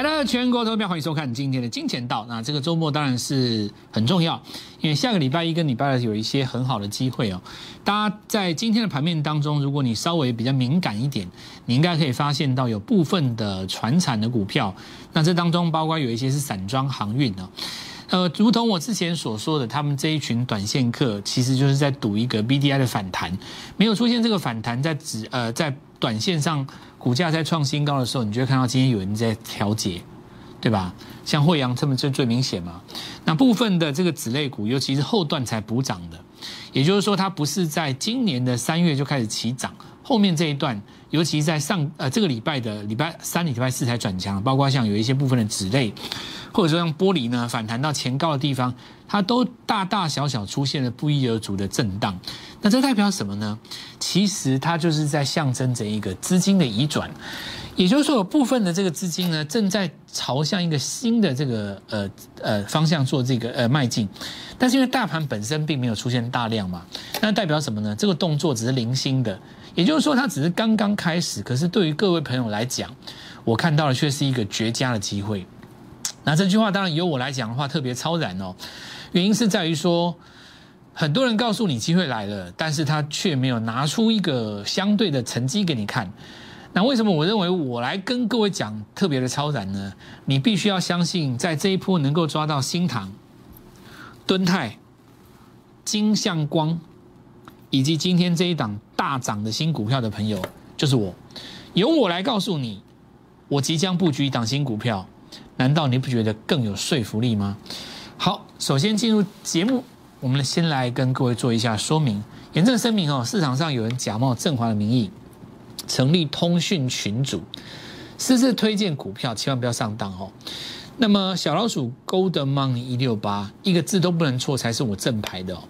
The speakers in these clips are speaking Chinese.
凯乐全国投票，欢迎收看今天的金钱道。那这个周末当然是很重要，因为下个礼拜一跟礼拜二有一些很好的机会哦。大家在今天的盘面当中，如果你稍微比较敏感一点，你应该可以发现到有部分的船产的股票，那这当中包括有一些是散装航运哦。呃，如同我之前所说的，他们这一群短线客其实就是在赌一个 B D I 的反弹，没有出现这个反弹，在指呃在短线上。股价在创新高的时候，你就会看到今天有人在调节，对吧？像惠阳他们最最明显嘛。那部分的这个子类股，尤其是后段才补涨的，也就是说，它不是在今年的三月就开始起涨，后面这一段，尤其在上呃这个礼拜的礼拜三、礼拜四才转强，包括像有一些部分的纸类，或者说像玻璃呢反弹到前高的地方，它都大大小小出现了不一而足的震荡。那这代表什么呢？其实它就是在象征着一个资金的移转，也就是说，有部分的这个资金呢，正在朝向一个新的这个呃呃方向做这个呃迈进。但是因为大盘本身并没有出现大量嘛，那代表什么呢？这个动作只是零星的，也就是说，它只是刚刚开始。可是对于各位朋友来讲，我看到的却是一个绝佳的机会。那这句话当然由我来讲的话特别超然哦，原因是在于说。很多人告诉你机会来了，但是他却没有拿出一个相对的成绩给你看。那为什么我认为我来跟各位讲特别的超然呢？你必须要相信，在这一波能够抓到新塘、敦泰、金相光，以及今天这一档大涨的新股票的朋友，就是我。由我来告诉你，我即将布局一档新股票，难道你不觉得更有说服力吗？好，首先进入节目。我们先来跟各位做一下说明，严正声明哦，市场上有人假冒振华的名义成立通讯群组，私自推荐股票，千万不要上当哦。那么小老鼠 Gold Money 一六八，一个字都不能错才是我正牌的哦。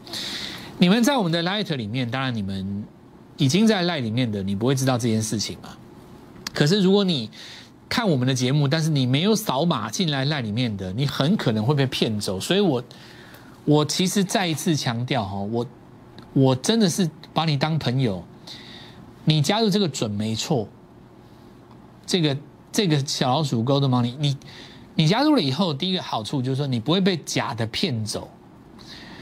你们在我们的 Light 里面，当然你们已经在赖里面的，你不会知道这件事情嘛。可是如果你看我们的节目，但是你没有扫码进来赖里面的，你很可能会被骗走。所以我。我其实再一次强调哈，我我真的是把你当朋友，你加入这个准没错。这个这个小老鼠沟的猫，你你你加入了以后，第一个好处就是说你不会被假的骗走。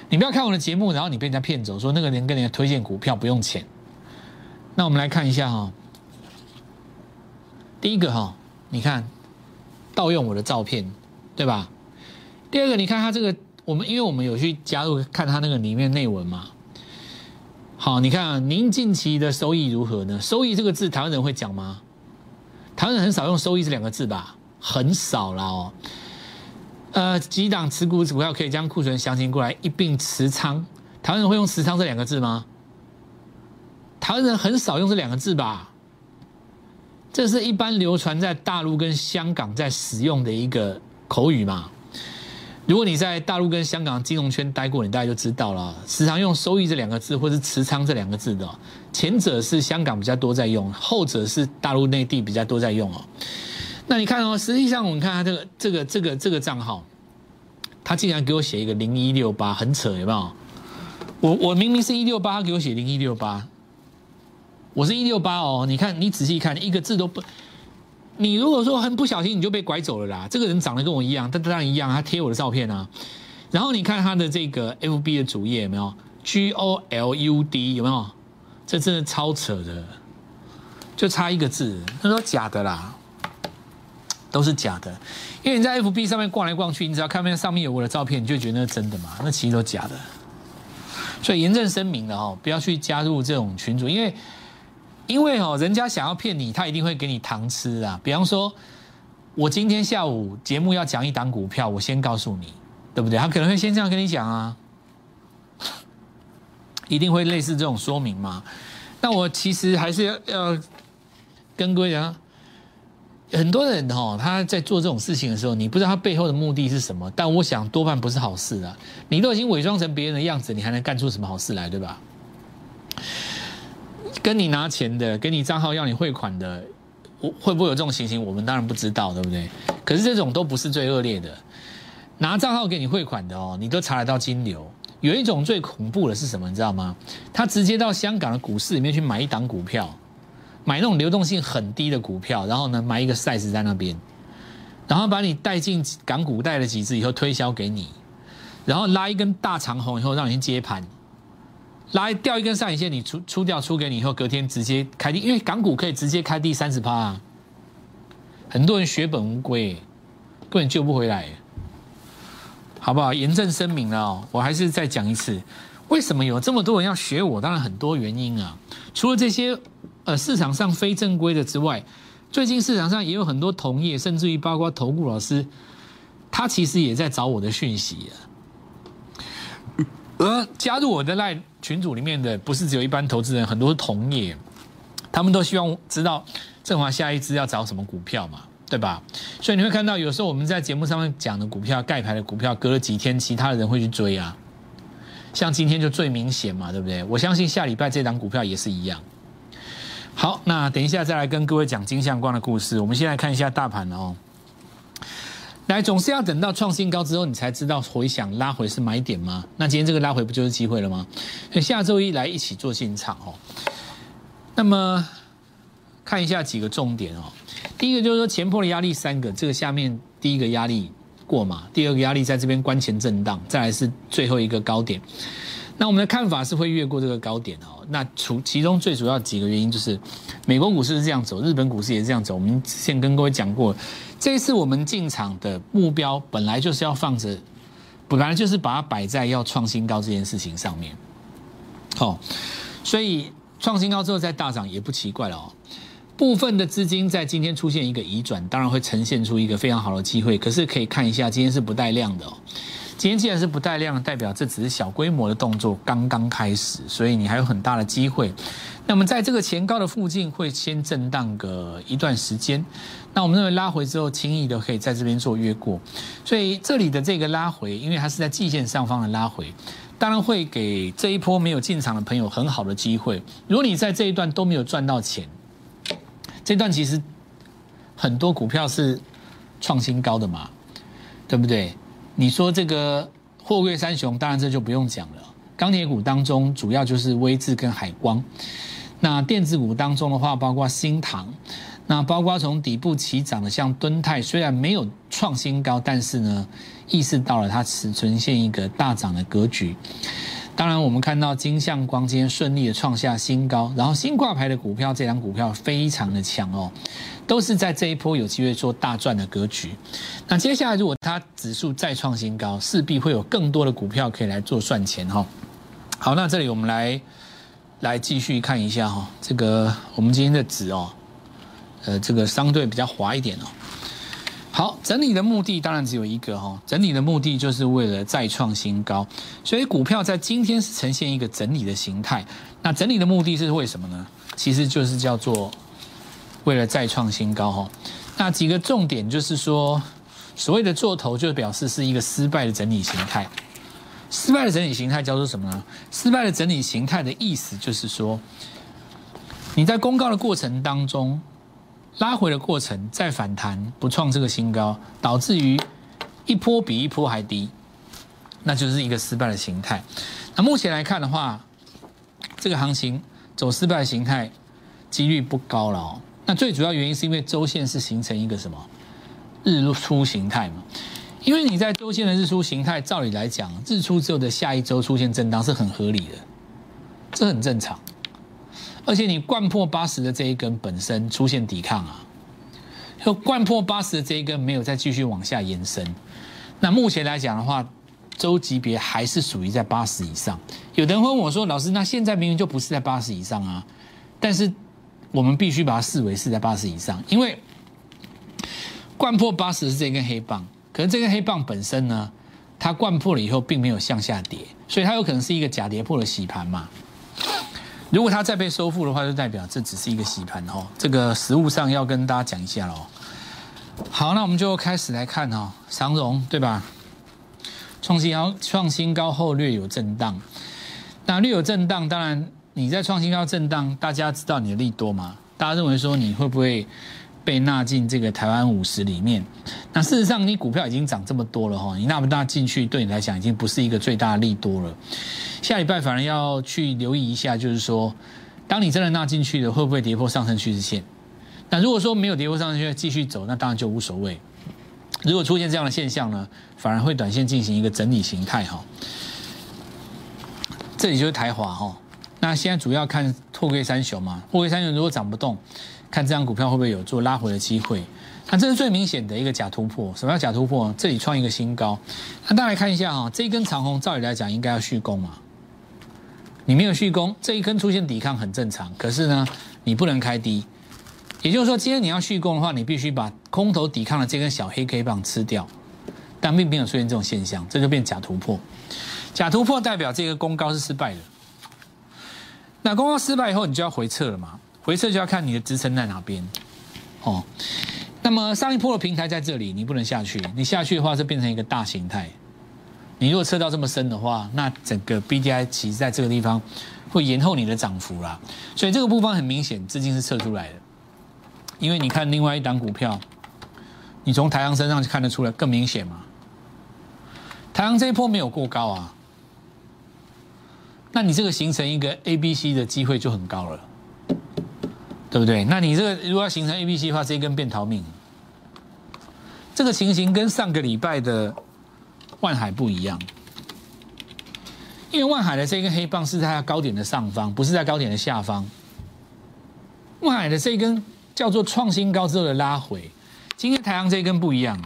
你不要看我的节目，然后你被人家骗走，说那个人跟人家推荐股票不用钱。那我们来看一下哈，第一个哈，你看盗用我的照片，对吧？第二个，你看他这个。我们因为我们有去加入看他那个里面内文嘛，好，你看您近期的收益如何呢？收益这个字台湾人会讲吗？台湾人很少用收益这两个字吧，很少了哦。呃，几档持股股票可以将库存详情过来一并持仓，台湾人会用持仓这两个字吗？台湾人很少用这两个字吧？这是一般流传在大陆跟香港在使用的一个口语嘛？如果你在大陆跟香港金融圈待过，你大概就知道了。时常用“收益”这两个字，或是“持仓”这两个字的，前者是香港比较多在用，后者是大陆内地比较多在用哦。那你看哦，实际上我们看他这个、这个、这个、这个账号，他竟然给我写一个零一六八，很扯，有没有？我我明明是一六八，他给我写零一六八，我是一六八哦。你看，你仔细看，一个字都不。你如果说很不小心，你就被拐走了啦。这个人长得跟我一样，他当然一样，他贴我的照片啊。然后你看他的这个 F B 的主页有没有 G O L U D 有没有？这真的超扯的，就差一个字。他说假的啦，都是假的。因为你在 F B 上面逛来逛去，你只要看见上面有我的照片，你就觉得那是真的嘛？那其实都假的。所以严正声明了哦，不要去加入这种群组，因为。因为哦，人家想要骗你，他一定会给你糖吃啊。比方说，我今天下午节目要讲一档股票，我先告诉你，对不对？他可能会先这样跟你讲啊，一定会类似这种说明嘛。那我其实还是要跟各位讲，很多人哦，他在做这种事情的时候，你不知道他背后的目的是什么，但我想多半不是好事啊。你都已经伪装成别人的样子，你还能干出什么好事来，对吧？跟你拿钱的，给你账号要你汇款的，会不会有这种情形？我们当然不知道，对不对？可是这种都不是最恶劣的，拿账号给你汇款的哦，你都查得到金流。有一种最恐怖的是什么？你知道吗？他直接到香港的股市里面去买一档股票，买那种流动性很低的股票，然后呢，买一个 size 在那边，然后把你带进港股带了几只以后推销给你，然后拉一根大长红以后让你去接盘，来掉一根上影线你出出掉出给你以后隔天直接开低，因为港股可以直接开低三十趴，很多人血本无归，根本救不回来，好不好？严正声明了哦，我还是再讲一次，为什么有这么多人要学我？当然很多原因啊，除了这些呃市场上非正规的之外。最近市场上也有很多同业，甚至于包括投顾老师，他其实也在找我的讯息。而加入我的赖群组里面的，不是只有一般投资人，很多是同业，他们都希望知道正华下一支要找什么股票嘛，对吧？所以你会看到，有时候我们在节目上面讲的股票，盖牌的股票，隔了几天，其他的人会去追啊。像今天就最明显嘛，对不对？我相信下礼拜这档股票也是一样。好，那等一下再来跟各位讲金相光的故事。我们先来看一下大盘哦。来，总是要等到创新高之后，你才知道回想拉回是买点吗？那今天这个拉回不就是机会了吗？所以下周一来一起做进场哦。那么看一下几个重点哦。第一个就是说前破的压力三个，这个下面第一个压力过嘛？第二个压力在这边关前震荡，再来是最后一个高点。那我们的看法是会越过这个高点哦。那除其中最主要几个原因就是，美国股市是这样走，日本股市也是这样走。我们之前跟各位讲过，这一次我们进场的目标本来就是要放着，本来就是把它摆在要创新高这件事情上面。好，所以创新高之后再大涨也不奇怪了哦。部分的资金在今天出现一个移转，当然会呈现出一个非常好的机会。可是可以看一下，今天是不带量的哦。今天既然是不带量，代表这只是小规模的动作，刚刚开始，所以你还有很大的机会。那么在这个前高的附近会先震荡个一段时间，那我们认为拉回之后，轻易的可以在这边做越过。所以这里的这个拉回，因为它是在季线上方的拉回，当然会给这一波没有进场的朋友很好的机会。如果你在这一段都没有赚到钱，这段其实很多股票是创新高的嘛，对不对？你说这个货柜三雄，当然这就不用讲了。钢铁股当中主要就是威智跟海光，那电子股当中的话，包括新唐，那包括从底部起涨的像敦泰，虽然没有创新高，但是呢，意识到了它是呈现一个大涨的格局。当然，我们看到金相光今天顺利的创下新高，然后新挂牌的股票，这张股票非常的强哦。都是在这一波有机会做大赚的格局。那接下来如果它指数再创新高，势必会有更多的股票可以来做赚钱哈。好，那这里我们来来继续看一下哈，这个我们今天的指哦，呃，这个相对比较滑一点哦。好，整理的目的当然只有一个哈，整理的目的就是为了再创新高，所以股票在今天是呈现一个整理的形态。那整理的目的是为什么呢？其实就是叫做。为了再创新高哈，那几个重点就是说，所谓的做头就表示是一个失败的整理形态。失败的整理形态叫做什么呢？失败的整理形态的意思就是说，你在公告的过程当中拉回的过程再反弹不创这个新高，导致于一波比一波还低，那就是一个失败的形态。那目前来看的话，这个行情走失败的形态几率不高了哦。那最主要原因是因为周线是形成一个什么日出形态嘛？因为你在周线的日出形态，照理来讲，日出之后的下一周出现震荡是很合理的，这很正常。而且你贯破八十的这一根本身出现抵抗啊，就贯破八十的这一根没有再继续往下延伸。那目前来讲的话，周级别还是属于在八十以上。有人问我说：“老师，那现在明明就不是在八十以上啊？”但是。我们必须把它视为是在八十以上，因为贯破八十是这根黑棒，可是这根黑棒本身呢，它贯破了以后并没有向下跌，所以它有可能是一个假跌破的洗盘嘛。如果它再被收复的话，就代表这只是一个洗盘哦。这个实物上要跟大家讲一下喽。好，那我们就开始来看哦，长荣对吧？创新高，创新高后略有震荡，那略有震荡，当然。你在创新高震荡，大家知道你的利多吗？大家认为说你会不会被纳进这个台湾五十里面？那事实上，你股票已经涨这么多了哈，你纳不纳进去，对你来讲已经不是一个最大的利多了。下礼拜反而要去留意一下，就是说，当你真的纳进去了，会不会跌破上升趋势线？那如果说没有跌破上升趋势继续走，那当然就无所谓。如果出现这样的现象呢，反而会短线进行一个整理形态哈。这里就是台华哈，那现在主要看拓柜三雄嘛，拓柜三雄如果涨不动，看这张股票会不会有做拉回的机会。那这是最明显的一个假突破，什么叫假突破？这里创一个新高，那大家来看一下哈，这一根长红照理来讲应该要续攻嘛，你没有续攻，这一根出现抵抗很正常，可是呢，你不能开低。也就是说，今天你要续攻的话，你必须把空头抵抗的这根小黑 K 棒吃掉，但并没有出现这种现象，这就变假突破。假突破代表这个攻高是失败的。那攻高失败以后，你就要回撤了嘛？回撤就要看你的支撑在哪边。哦，那么上一波的平台在这里，你不能下去。你下去的话，是变成一个大形态。你如果测到这么深的话，那整个 B D I 其实在这个地方会延后你的涨幅啦。所以这个部分很明显，资金是撤出来的。因为你看另外一档股票，你从台阳身上就看得出来更明显嘛。台阳这一波没有过高啊，那你这个形成一个 A、B、C 的机会就很高了，对不对？那你这个如果要形成 A、B、C 的话，这一根变逃命。这个情形跟上个礼拜的万海不一样，因为万海的这根黑棒是在它高点的上方，不是在高点的下方。万海的这根。叫做创新高之后的拉回，今天台阳这根不一样，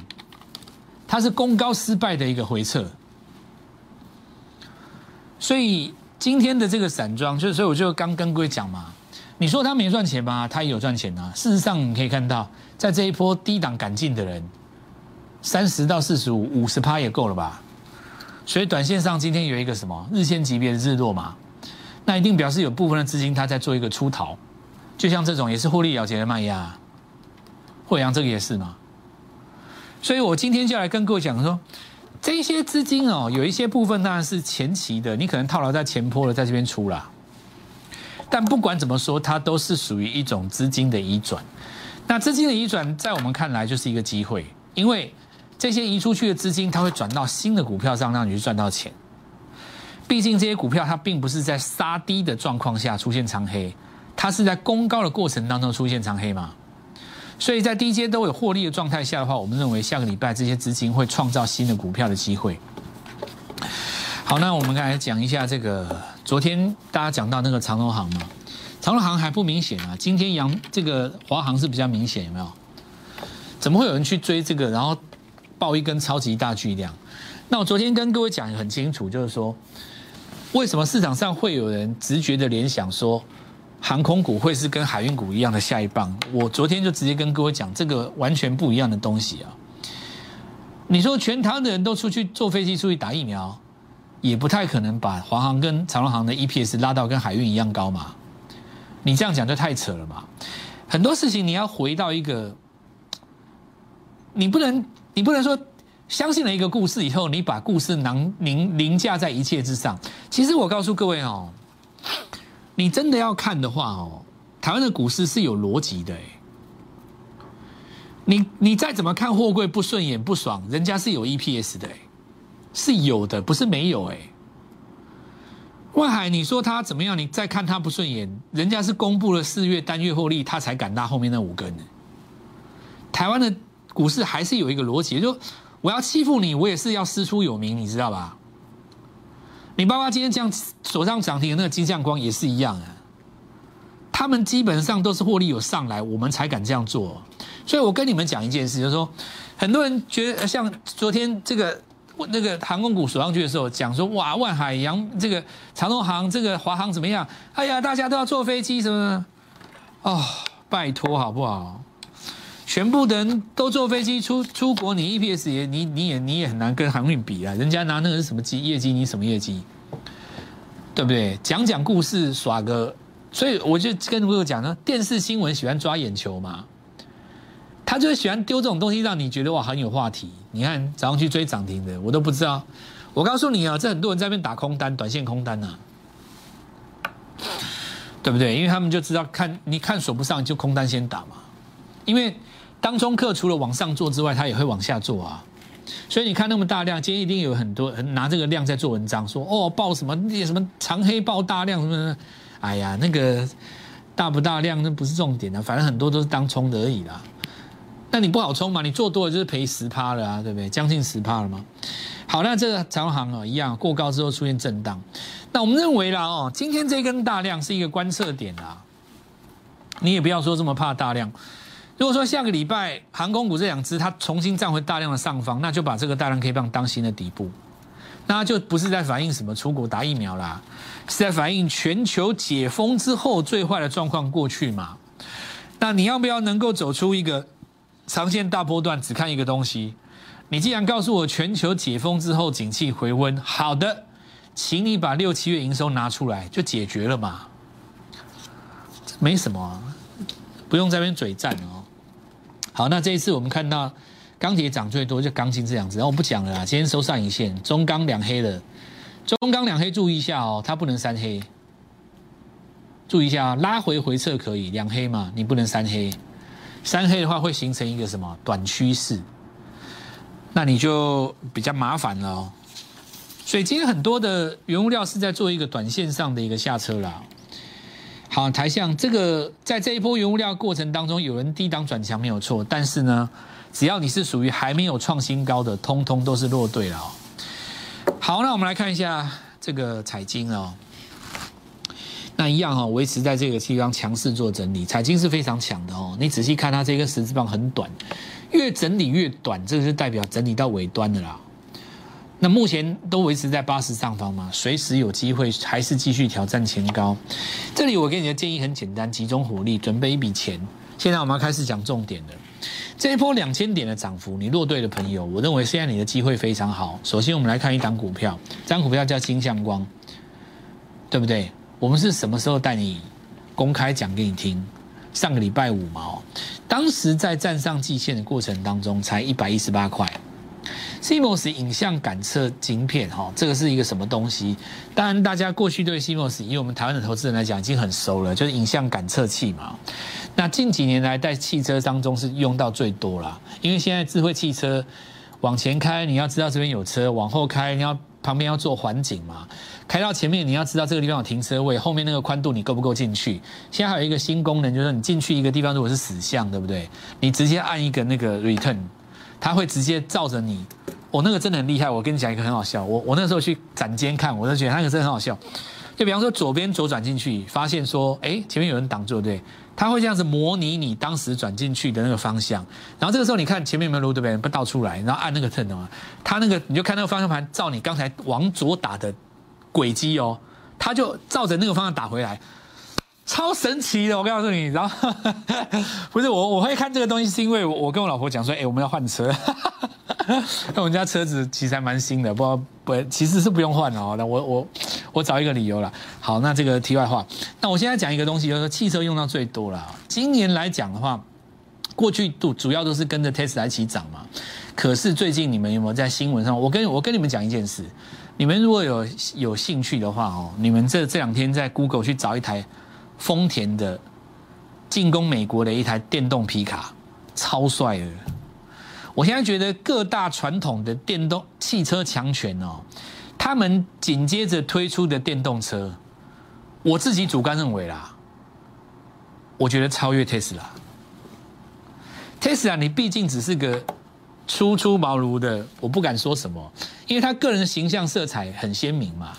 它是攻高失败的一个回撤，所以今天的这个散装，就所以我就刚跟各位讲嘛，你说他没赚钱吗？他也有赚钱啊。事实上你可以看到，在这一波低档赶进的人，三十到四十五、五十趴也够了吧？所以短线上今天有一个什么日线级别的日落嘛，那一定表示有部分的资金它在做一个出逃。就像这种也是获利了结的卖压，惠阳这个也是嘛，所以我今天就来跟各位讲说，这些资金哦，有一些部分当然是前期的，你可能套牢在前坡了，在这边出了，但不管怎么说，它都是属于一种资金的移转。那资金的移转，在我们看来就是一个机会，因为这些移出去的资金，它会转到新的股票上，让你去赚到钱。毕竟这些股票它并不是在杀低的状况下出现长黑。它是在攻高的过程当中出现长黑嘛，所以在低阶都有获利的状态下的话，我们认为下个礼拜这些资金会创造新的股票的机会。好，那我们来讲一下这个昨天大家讲到那个长隆行嘛，长隆行还不明显啊，今天阳这个华航是比较明显，有没有？怎么会有人去追这个，然后爆一根超级大巨量？那我昨天跟各位讲很清楚，就是说为什么市场上会有人直觉的联想说？航空股会是跟海运股一样的下一棒，我昨天就直接跟各位讲，这个完全不一样的东西啊！你说全台湾的人都出去坐飞机出去打疫苗，也不太可能把华航跟长荣航的 EPS 拉到跟海运一样高嘛？你这样讲就太扯了嘛！很多事情你要回到一个，你不能你不能说相信了一个故事以后，你把故事囊凌凌驾在一切之上。其实我告诉各位哦。你真的要看的话哦，台湾的股市是有逻辑的哎。你你再怎么看货柜不顺眼不爽，人家是有 EPS 的哎，是有的，不是没有哎。外海你说他怎么样？你再看他不顺眼，人家是公布了四月单月获利，他才敢拉后面那五根。台湾的股市还是有一个逻辑，就我要欺负你，我也是要师出有名，你知道吧？你爸爸今天这样手上涨停的那个金像光也是一样啊，他们基本上都是获利有上来，我们才敢这样做。所以我跟你们讲一件事，就是说，很多人觉得像昨天这个那个航空股锁上去的时候，讲说哇，万海洋这个长荣航这个华航怎么样？哎呀，大家都要坐飞机什么？哦，拜托好不好？全部的人都坐飞机出出国，你 EPS 也你你也你也很难跟航运比啊！人家拿那个是什么绩业绩，你什么业绩？对不对？讲讲故事耍个，所以我就跟朋友讲呢，电视新闻喜欢抓眼球嘛，他就是喜欢丢这种东西，让你觉得哇很有话题。你看早上去追涨停的，我都不知道。我告诉你啊，这很多人在那边打空单，短线空单呐，对不对？因为他们就知道看你看锁不上，就空单先打嘛，因为。当中客除了往上做之外，他也会往下做啊，所以你看那么大量，今天一定有很多人拿这个量在做文章，说哦爆什么那什么长黑爆大量什么，哎呀那个大不大量那不是重点的，反正很多都是当冲的而已啦。那你不好冲嘛，你做多了就是赔十趴了啊，对不对？将近十趴了嘛。好，那这个长航啊一样过高之后出现震荡，那我们认为啦哦，今天这根大量是一个观测点啦，你也不要说这么怕大量。如果说下个礼拜航空股这两只它重新站回大量的上方，那就把这个大量 K 棒当新的底部，那就不是在反映什么出国打疫苗啦，是在反映全球解封之后最坏的状况过去嘛。那你要不要能够走出一个长线大波段，只看一个东西？你既然告诉我全球解封之后景气回温，好的，请你把六七月营收拿出来，就解决了嘛，没什么，不用在那边嘴战哦。好，那这一次我们看到钢铁涨最多，就钢筋这样子，然后我不讲了啦。今天收上影线，中钢两黑的，中钢两黑注意一下哦，它不能三黑。注意一下啊，拉回回撤可以两黑嘛，你不能三黑，三黑的话会形成一个什么短趋势，那你就比较麻烦了哦。所以今天很多的原物料是在做一个短线上的一个下车啦。好，台象这个在这一波原物料过程当中，有人低档转强没有错，但是呢，只要你是属于还没有创新高的，通通都是落队了。好，那我们来看一下这个彩金哦。那一样哈，维持在这个地方强势做整理，彩金是非常强的哦。你仔细看它这个十字棒很短，越整理越短，这个是代表整理到尾端的啦。那目前都维持在八十上方嘛，随时有机会还是继续挑战前高。这里我给你的建议很简单，集中火力，准备一笔钱。现在我们要开始讲重点了。这一波两千点的涨幅，你落队的朋友，我认为现在你的机会非常好。首先我们来看一档股票，这张股票叫金相光，对不对？我们是什么时候带你公开讲给你听？上个礼拜五嘛，当时在站上季线的过程当中，才一百一十八块。CMOS 影像感测晶片，哈，这个是一个什么东西？当然，大家过去对 CMOS 以我们台湾的投资人来讲已经很熟了，就是影像感测器嘛。那近几年来在汽车当中是用到最多了，因为现在智慧汽车往前开，你要知道这边有车；往后开，你要旁边要做环景嘛。开到前面，你要知道这个地方有停车位，后面那个宽度你够不够进去？现在还有一个新功能，就是你进去一个地方，如果是死巷，对不对？你直接按一个那个 return，它会直接照着你。我那个真的很厉害，我跟你讲一个很好笑。我我那时候去展间看，我就觉得那个真的很好笑。就比方说左边左转进去，发现说，哎，前面有人挡住，对不对？它会这样子模拟你当时转进去的那个方向。然后这个时候你看前面有没有路，对不对？不倒出来，然后按那个 turn 嘛，它那个你就看那个方向盘照你刚才往左打的。轨迹哦，他就照着那个方向打回来，超神奇的！我告诉你，然 后不是我，我会看这个东西是因为我跟我老婆讲说，哎，我们要换车，那我们家车子其实还蛮新的，不不，其实是不用换哦。那我我我找一个理由了。好，那这个题外话，那我现在讲一个东西，就是汽车用到最多了。今年来讲的话，过去都主要都是跟着 Tesla 一起涨嘛。可是最近你们有没有在新闻上？我跟我跟你们讲一件事。你们如果有有兴趣的话哦，你们这这两天在 Google 去找一台丰田的进攻美国的一台电动皮卡，超帅的。我现在觉得各大传统的电动汽车强权哦，他们紧接着推出的电动车，我自己主观认为啦，我觉得超越 Tesla。Tesla 你毕竟只是个。初出茅庐的，我不敢说什么，因为他个人形象色彩很鲜明嘛。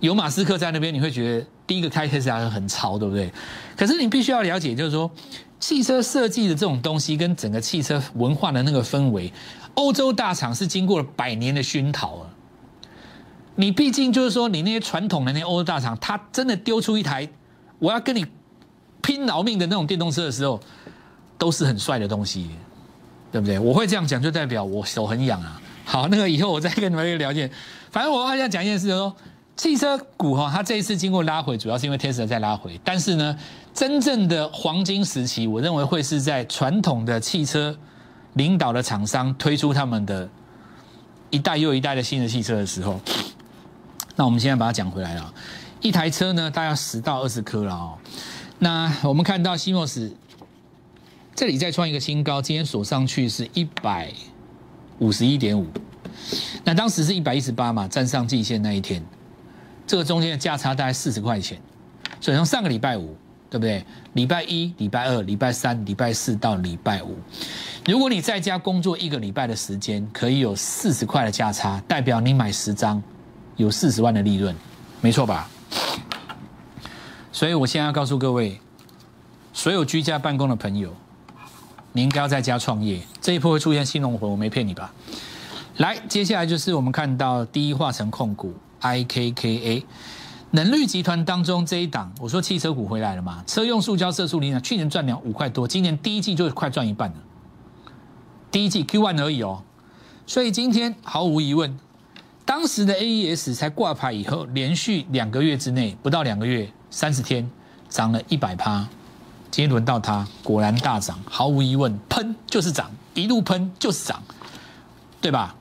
有马斯克在那边，你会觉得第一个开特斯拉很潮，对不对？可是你必须要了解，就是说汽车设计的这种东西，跟整个汽车文化的那个氛围，欧洲大厂是经过了百年的熏陶啊。你毕竟就是说，你那些传统的那些欧洲大厂，他真的丢出一台我要跟你拼老命的那种电动车的时候，都是很帅的东西。对不对？我会这样讲，就代表我手很痒啊。好，那个以后我再跟你们聊天。反正我还想讲一件事，就是说汽车股哈，它这一次经过拉回，主要是因为 Tesla 在拉回。但是呢，真正的黄金时期，我认为会是在传统的汽车领导的厂商推出他们的一代又一代的新的汽车的时候。那我们现在把它讲回来了，一台车呢，大概十到二十颗了哦。那我们看到西莫斯。这里再创一个新高，今天锁上去是一百五十一点五，那当时是一百一十八嘛，站上季线那一天，这个中间的价差大概四十块钱，所以从上个礼拜五对不对？礼拜一、礼拜二、礼拜三、礼拜四到礼拜五，如果你在家工作一个礼拜的时间，可以有四十块的价差，代表你买十张有四十万的利润，没错吧？所以我现在要告诉各位，所有居家办公的朋友，你应该要在家创业。这一波会出现新龙魂，我没骗你吧？来，接下来就是我们看到第一化成控股 IKKA。能率集团当中这一档，我说汽车股回来了嘛？车用塑胶色素磷啊，去年赚两五块多，今年第一季就快赚一半了。第一季 Q one 而已哦，所以今天毫无疑问，当时的 AES 才挂牌以后，连续两个月之内，不到两个月，三十天涨了一百趴。今天轮到它，果然大涨，毫无疑问，喷就是涨，一路喷就是涨，对吧？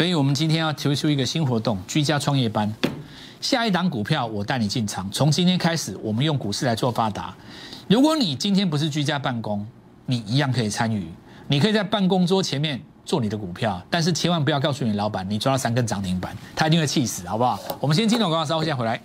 所以我们今天要推出一个新活动——居家创业班。下一档股票，我带你进场。从今天开始，我们用股市来做发达。如果你今天不是居家办公，你一样可以参与。你可以在办公桌前面做你的股票，但是千万不要告诉你老板你抓到三根涨停板，他一定会气死，好不好？我们先进广告，稍后再回来。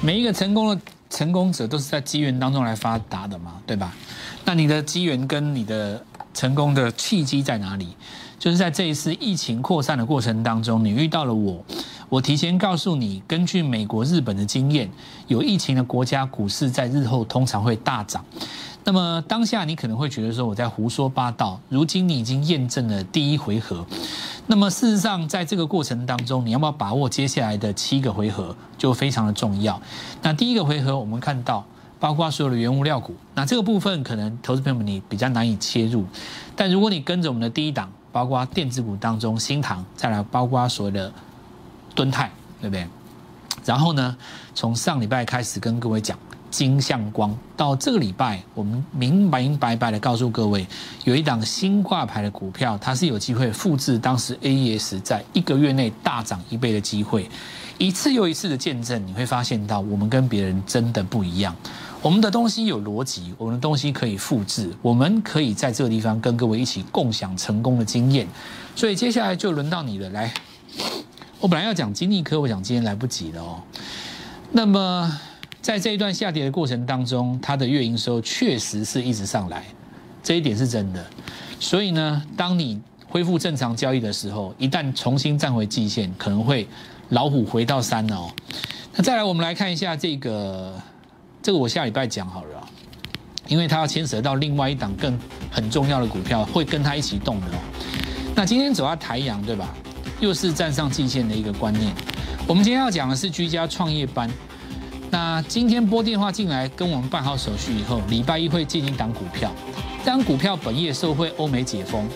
每一个成功的成功者都是在机缘当中来发达的嘛，对吧？那你的机缘跟你的成功的契机在哪里？就是在这一次疫情扩散的过程当中，你遇到了我，我提前告诉你，根据美国、日本的经验，有疫情的国家股市在日后通常会大涨。那么当下你可能会觉得说我在胡说八道，如今你已经验证了第一回合。那么事实上，在这个过程当中，你要不要把握接下来的七个回合就非常的重要。那第一个回合我们看到。包括所有的原物料股，那这个部分可能投资朋友们你比较难以切入，但如果你跟着我们的第一档，包括电子股当中新唐，再来包括所谓的敦泰，对不对？然后呢，从上礼拜开始跟各位讲金相光，到这个礼拜，我们明明白白的告诉各位，有一档新挂牌的股票，它是有机会复制当时 AES 在一个月内大涨一倍的机会，一次又一次的见证，你会发现到我们跟别人真的不一样。我们的东西有逻辑，我们的东西可以复制，我们可以在这个地方跟各位一起共享成功的经验。所以接下来就轮到你了，来，我本来要讲金立科，我想今天来不及了哦。那么在这一段下跌的过程当中，它的月营收确实是一直上来，这一点是真的。所以呢，当你恢复正常交易的时候，一旦重新站回季线，可能会老虎回到山哦。那再来，我们来看一下这个。这个我下礼拜讲好了，因为它要牵扯到另外一档更很重要的股票，会跟它一起动的哦。那今天走到台阳，对吧？又是站上季线的一个观念。我们今天要讲的是居家创业班。那今天拨电话进来跟我们办好手续以后，礼拜一会进一档股票。当股票本业受惠欧美解封，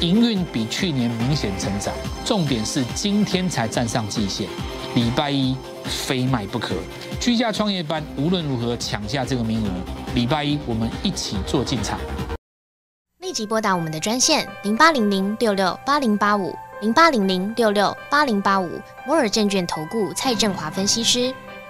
营运比去年明显成长。重点是今天才站上季线，礼拜一非卖不可。居家创业班无论如何抢下这个名额，礼拜一我们一起做进场。立即拨打我们的专线零八零零六六八零八五零八零零六六八零八五摩尔证券投顾蔡振华分析师。